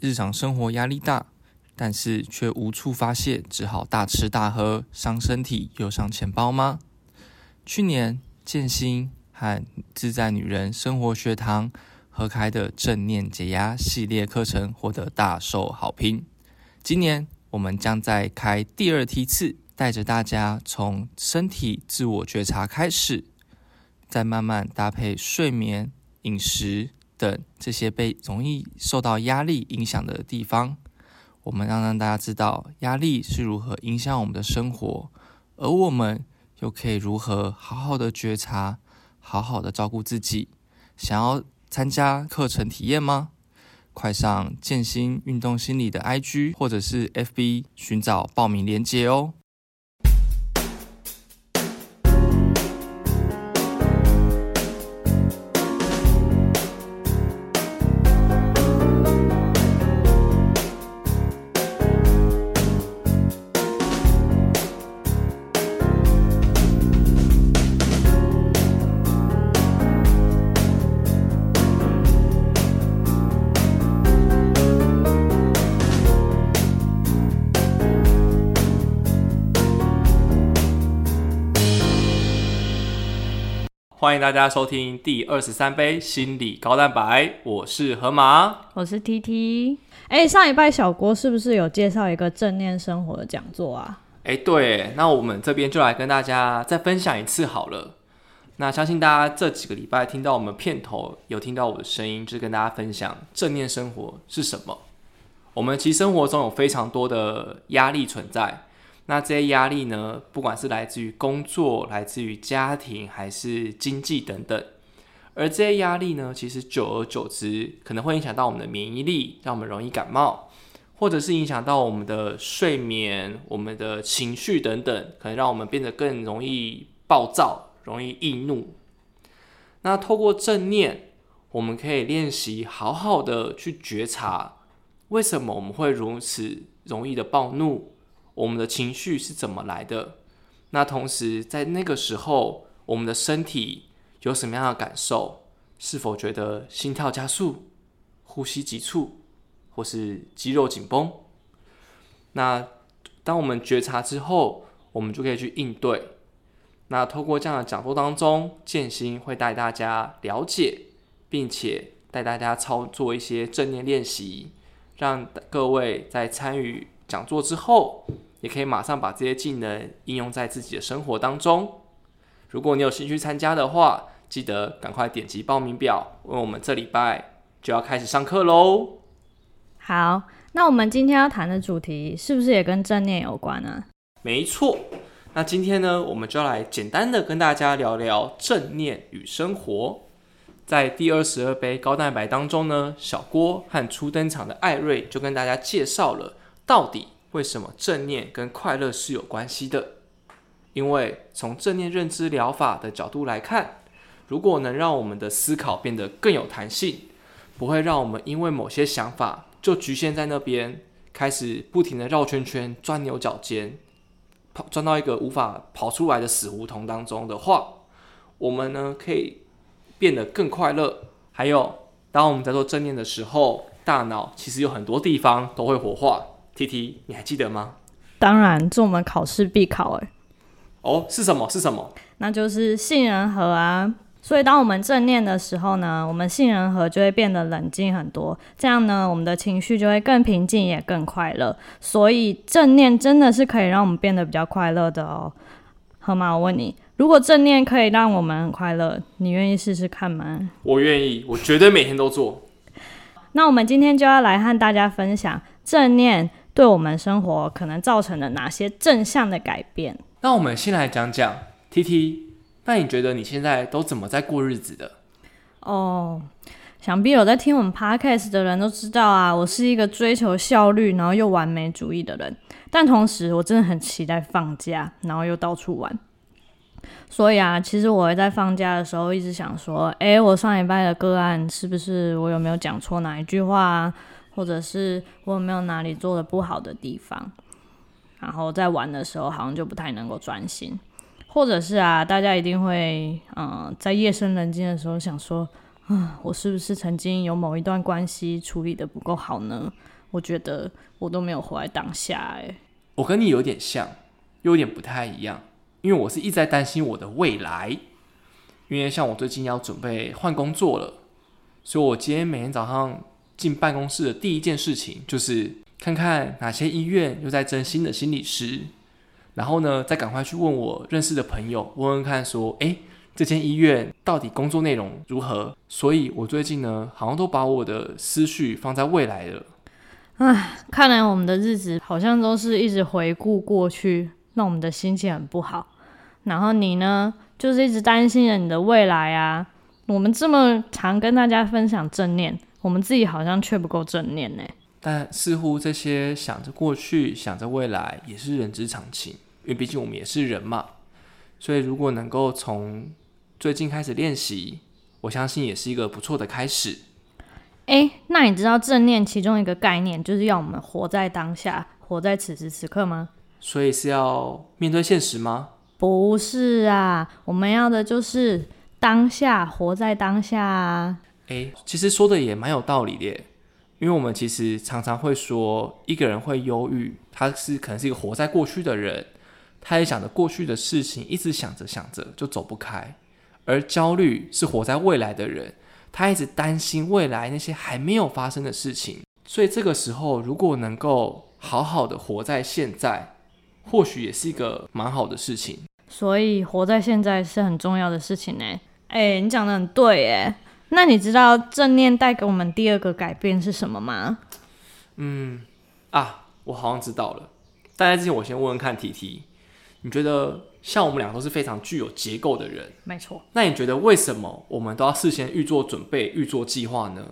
日常生活压力大，但是却无处发泄，只好大吃大喝，伤身体又伤钱包吗？去年建新和自在女人生活学堂合开的正念解压系列课程获得大受好评。今年我们将再开第二梯次，带着大家从身体自我觉察开始，再慢慢搭配睡眠、饮食等这些被容易受到压力影响的地方，我们要让大家知道压力是如何影响我们的生活，而我们又可以如何好好的觉察，好好的照顾自己。想要参加课程体验吗？快上健心运动心理的 IG 或者是 FB 寻找报名链接哦。欢迎大家收听第二十三杯心理高蛋白，我是河马，我是 T T。哎，上一拜小郭是不是有介绍一个正念生活的讲座啊？哎，对，那我们这边就来跟大家再分享一次好了。那相信大家这几个礼拜听到我们片头有听到我的声音，就是跟大家分享正念生活是什么。我们其实生活中有非常多的压力存在。那这些压力呢，不管是来自于工作、来自于家庭，还是经济等等，而这些压力呢，其实久而久之，可能会影响到我们的免疫力，让我们容易感冒，或者是影响到我们的睡眠、我们的情绪等等，可能让我们变得更容易暴躁、容易易怒。那透过正念，我们可以练习好好的去觉察，为什么我们会如此容易的暴怒。我们的情绪是怎么来的？那同时在那个时候，我们的身体有什么样的感受？是否觉得心跳加速、呼吸急促，或是肌肉紧绷？那当我们觉察之后，我们就可以去应对。那透过这样的讲座当中，建心会带大家了解，并且带大家操作一些正念练习，让各位在参与。讲座之后，也可以马上把这些技能应用在自己的生活当中。如果你有兴趣参加的话，记得赶快点击报名表，因为我们这礼拜就要开始上课喽。好，那我们今天要谈的主题是不是也跟正念有关呢？没错。那今天呢，我们就要来简单的跟大家聊聊正念与生活。在第二十二杯高蛋白当中呢，小郭和初登场的艾瑞就跟大家介绍了。到底为什么正念跟快乐是有关系的？因为从正念认知疗法的角度来看，如果能让我们的思考变得更有弹性，不会让我们因为某些想法就局限在那边，开始不停的绕圈圈、钻牛角尖，跑钻到一个无法跑出来的死胡同当中的话，我们呢可以变得更快乐。还有，当我们在做正念的时候，大脑其实有很多地方都会活化。T T，你还记得吗？当然，这我们考试必考哎。哦，是什么？是什么？那就是杏仁核啊。所以，当我们正念的时候呢，我们杏仁核就会变得冷静很多。这样呢，我们的情绪就会更平静，也更快乐。所以，正念真的是可以让我们变得比较快乐的哦。河马，我问你，如果正念可以让我们很快乐，你愿意试试看吗？我愿意，我绝对每天都做。那我们今天就要来和大家分享正念。对我们生活可能造成了哪些正向的改变？那我们先来讲讲 T T。那你觉得你现在都怎么在过日子的？哦，想必有在听我们 Podcast 的人都知道啊，我是一个追求效率然后又完美主义的人。但同时，我真的很期待放假，然后又到处玩。所以啊，其实我在放假的时候一直想说，哎，我上礼拜的个案是不是我有没有讲错哪一句话啊？或者是我有没有哪里做的不好的地方，然后在玩的时候好像就不太能够专心，或者是啊，大家一定会嗯，在夜深人静的时候想说嗯，我是不是曾经有某一段关系处理的不够好呢？我觉得我都没有活在当下，哎，我跟你有点像，又有点不太一样，因为我是一直在担心我的未来，因为像我最近要准备换工作了，所以我今天每天早上进办公室的第一件事情就是看看哪些医院又在征新的心理师，然后呢，再赶快去问我认识的朋友，问问看说，哎，这间医院到底工作内容如何？所以我最近呢，好像都把我的思绪放在未来了。唉，看来我们的日子好像都是一直回顾过去，让我们的心情很不好。然后你呢，就是一直担心着你的未来啊。我们这么常跟大家分享正念，我们自己好像却不够正念呢。但似乎这些想着过去、想着未来，也是人之常情，因为毕竟我们也是人嘛。所以如果能够从最近开始练习，我相信也是一个不错的开始。哎，那你知道正念其中一个概念就是要我们活在当下，活在此时此刻吗？所以是要面对现实吗？不是啊，我们要的就是当下，活在当下啊。哎，其实说的也蛮有道理的，因为我们其实常常会说，一个人会忧郁，他是可能是一个活在过去的人，他也想着过去的事情，一直想着想着就走不开，而焦虑是活在未来的人。他一直担心未来那些还没有发生的事情，所以这个时候如果能够好好的活在现在，或许也是一个蛮好的事情。所以活在现在是很重要的事情呢。哎，你讲的很对哎。那你知道正念带给我们第二个改变是什么吗？嗯，啊，我好像知道了。但在之前，我先问问看 T T，你觉得？像我们俩都是非常具有结构的人，没错。那你觉得为什么我们都要事先预做准备、预做计划呢？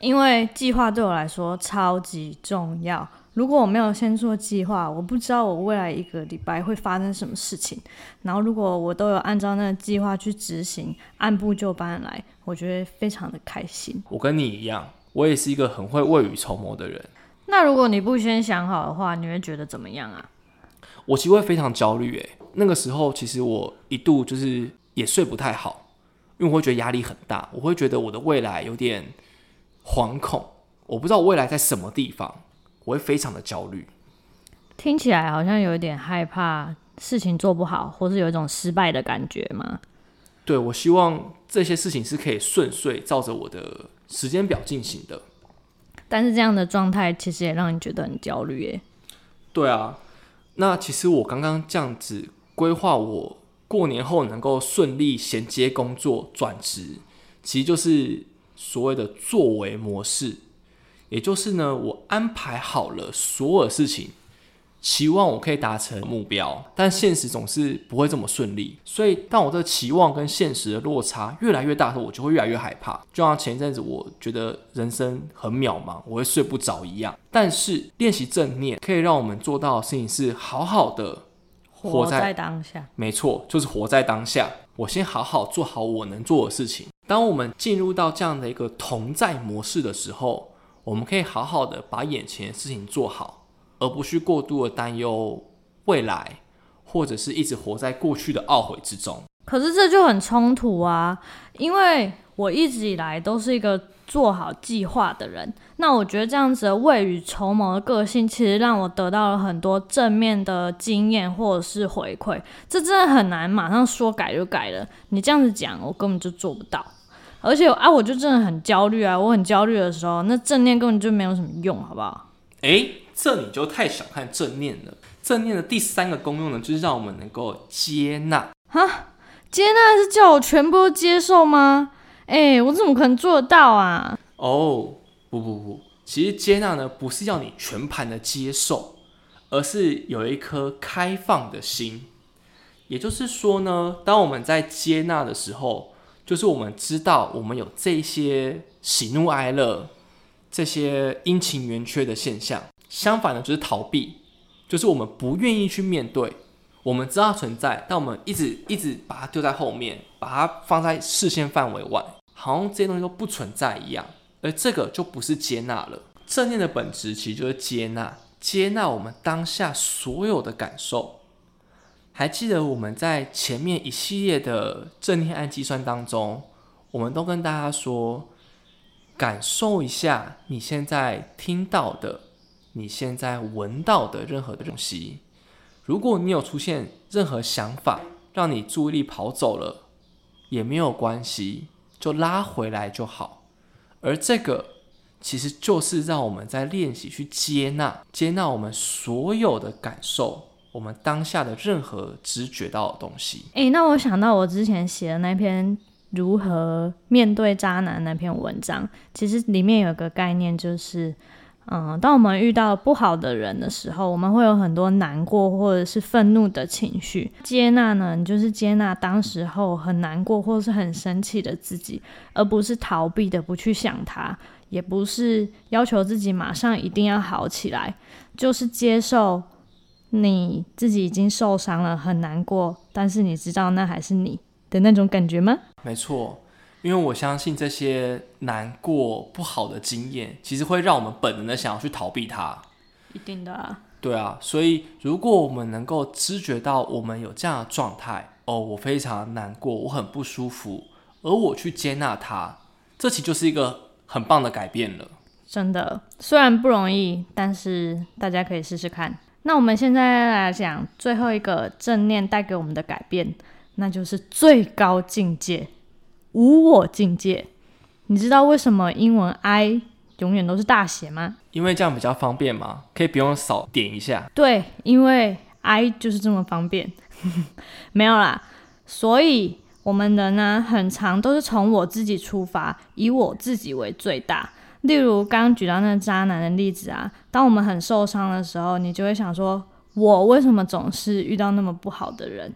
因为计划对我来说超级重要。如果我没有先做计划，我不知道我未来一个礼拜会发生什么事情。然后如果我都有按照那个计划去执行，按部就班来，我觉得非常的开心。我跟你一样，我也是一个很会未雨绸缪的人。那如果你不先想好的话，你会觉得怎么样啊？我其实会非常焦虑，诶，那个时候其实我一度就是也睡不太好，因为我会觉得压力很大，我会觉得我的未来有点惶恐，我不知道未来在什么地方，我会非常的焦虑。听起来好像有一点害怕事情做不好，或是有一种失败的感觉吗？对，我希望这些事情是可以顺遂照着我的时间表进行的。但是这样的状态其实也让你觉得很焦虑，耶。对啊。那其实我刚刚这样子规划，我过年后能够顺利衔接工作转职，其实就是所谓的作为模式，也就是呢，我安排好了所有事情。期望我可以达成目标，但现实总是不会这么顺利。所以，当我这个期望跟现实的落差越来越大时候，我就会越来越害怕。就像前一阵子，我觉得人生很渺茫，我会睡不着一样。但是，练习正念可以让我们做到的事情是好好的活在当下。没错，就是活在当下。我先好好做好我能做的事情。当我们进入到这样的一个同在模式的时候，我们可以好好的把眼前的事情做好。而不去过度的担忧未来，或者是一直活在过去的懊悔之中。可是这就很冲突啊！因为我一直以来都是一个做好计划的人，那我觉得这样子的未雨绸缪的个性，其实让我得到了很多正面的经验或者是回馈。这真的很难马上说改就改了。你这样子讲，我根本就做不到。而且啊，我就真的很焦虑啊！我很焦虑的时候，那正念根本就没有什么用，好不好？诶。这你就太小看正念了。正念的第三个功用呢，就是让我们能够接纳。哈，接纳是叫我全部都接受吗？哎，我怎么可能做得到啊？哦，不不不，其实接纳呢，不是要你全盘的接受，而是有一颗开放的心。也就是说呢，当我们在接纳的时候，就是我们知道我们有这些喜怒哀乐、这些阴晴圆缺的现象。相反的，就是逃避，就是我们不愿意去面对。我们知道存在，但我们一直一直把它丢在后面，把它放在视线范围外，好像这些东西都不存在一样。而这个就不是接纳了。正念的本质其实就是接纳，接纳我们当下所有的感受。还记得我们在前面一系列的正念氨基酸当中，我们都跟大家说，感受一下你现在听到的、你现在闻到的任何的东西。如果你有出现任何想法，让你注意力跑走了，也没有关系，就拉回来就好。而这个其实就是让我们在练习去接纳、接纳我们所有的感受，我们当下的任何知觉到的东西。诶，那我想到我之前写的那篇如何面对渣男那篇文章，其实里面有个概念就是。嗯，当我们遇到不好的人的时候，我们会有很多难过或者是愤怒的情绪。接纳呢，你就是接纳当时候很难过或者是很生气的自己，而不是逃避的不去想他，也不是要求自己马上一定要好起来，就是接受你自己已经受伤了，很难过，但是你知道那还是你的那种感觉吗？没错。因为我相信这些难过、不好的经验，其实会让我们本能的想要去逃避它。一定的啊。对啊，所以如果我们能够知觉到我们有这样的状态，哦，我非常难过，我很不舒服，而我去接纳它，这其实就是一个很棒的改变了。真的，虽然不容易，但是大家可以试试看。那我们现在来讲最后一个正念带给我们的改变，那就是最高境界。无我境界，你知道为什么英文 I 永远都是大写吗？因为这样比较方便嘛，可以不用扫点一下。对，因为 I 就是这么方便。没有啦，所以我们人呢，很长都是从我自己出发，以我自己为最大。例如刚举到那个渣男的例子啊，当我们很受伤的时候，你就会想说：我为什么总是遇到那么不好的人？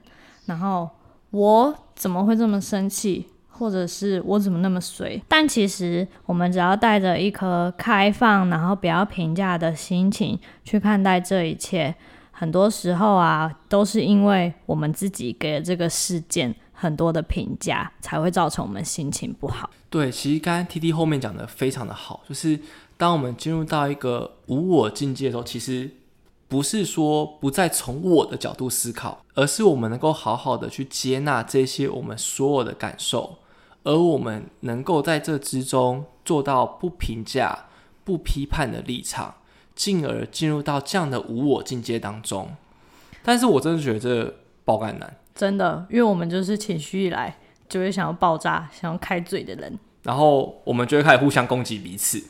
然后我怎么会这么生气？或者是我怎么那么随？但其实我们只要带着一颗开放，然后不要评价的心情去看待这一切，很多时候啊，都是因为我们自己给了这个事件很多的评价，才会造成我们心情不好。对，其实刚刚 T T 后面讲的非常的好，就是当我们进入到一个无我境界的时候，其实不是说不再从我的角度思考，而是我们能够好好的去接纳这些我们所有的感受。而我们能够在这之中做到不评价、不批判的立场，进而进入到这样的无我境界当中。但是我真的觉得这爆肝难，真的，因为我们就是情绪一来就会想要爆炸、想要开嘴的人，然后我们就会开始互相攻击彼此，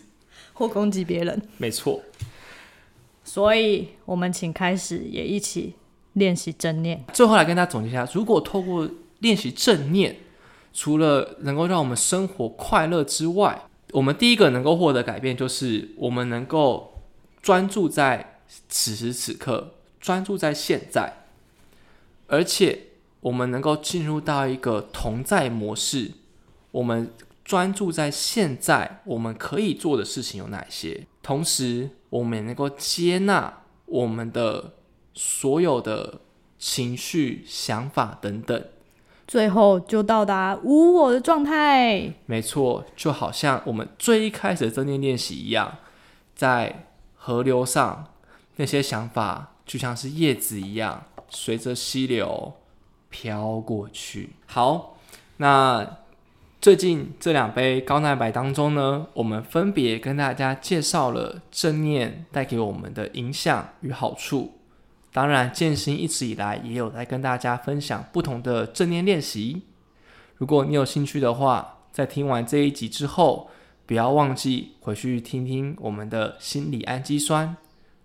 或攻击别人。没错，所以我们请开始也一起练习正念。最后来跟大家总结一下：如果透过练习正念，除了能够让我们生活快乐之外，我们第一个能够获得改变，就是我们能够专注在此时此刻，专注在现在，而且我们能够进入到一个同在模式。我们专注在现在，我们可以做的事情有哪些？同时，我们也能够接纳我们的所有的情绪、想法等等。最后就到达无我的状态。没错，就好像我们最一开始的正念练习一样，在河流上，那些想法就像是叶子一样，随着溪流飘过去。好，那最近这两杯高蛋白当中呢，我们分别跟大家介绍了正念带给我们的影响与好处。当然，建新一直以来也有在跟大家分享不同的正念练习。如果你有兴趣的话，在听完这一集之后，不要忘记回去听听我们的心理氨基酸、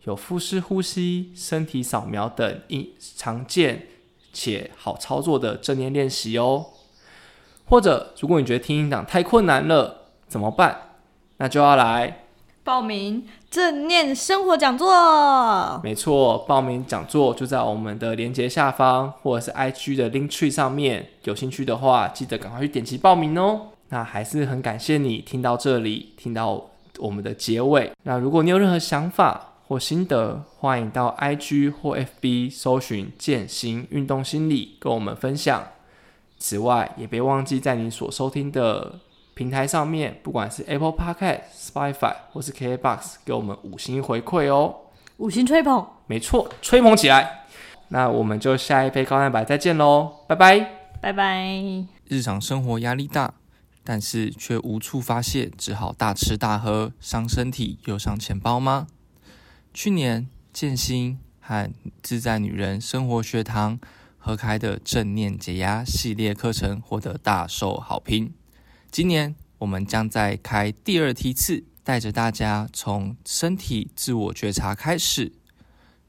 有腹式呼吸、身体扫描等一常见且好操作的正念练习哦。或者，如果你觉得听音档太困难了，怎么办？那就要来。报名正念生活讲座，没错，报名讲座就在我们的链接下方，或者是 IG 的 link tree 上面。有兴趣的话，记得赶快去点击报名哦。那还是很感谢你听到这里，听到我们的结尾。那如果你有任何想法或心得，欢迎到 IG 或 FB 搜寻“健行运动心理”跟我们分享。此外，也别忘记在你所收听的。平台上面，不管是 Apple Podcast、Spotify 或是 KBox，给我们五星回馈哦，五星吹捧，没错，吹捧起来。那我们就下一杯高蛋白再见喽，拜拜，拜拜。日常生活压力大，但是却无处发泄，只好大吃大喝，伤身体又伤钱包吗？去年建新和自在女人生活学堂合开的正念解压系列课程获得大受好评。今年我们将再开第二梯次，带着大家从身体自我觉察开始，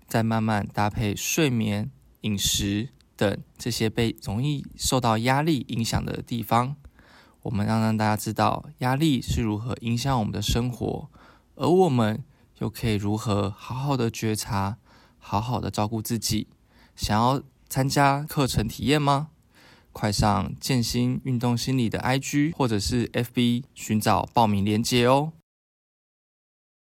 再慢慢搭配睡眠、饮食等这些被容易受到压力影响的地方。我们要让大家知道压力是如何影响我们的生活，而我们又可以如何好好的觉察，好好的照顾自己。想要参加课程体验吗？快上健心运动心理的 IG 或者是 FB 寻找报名链接哦。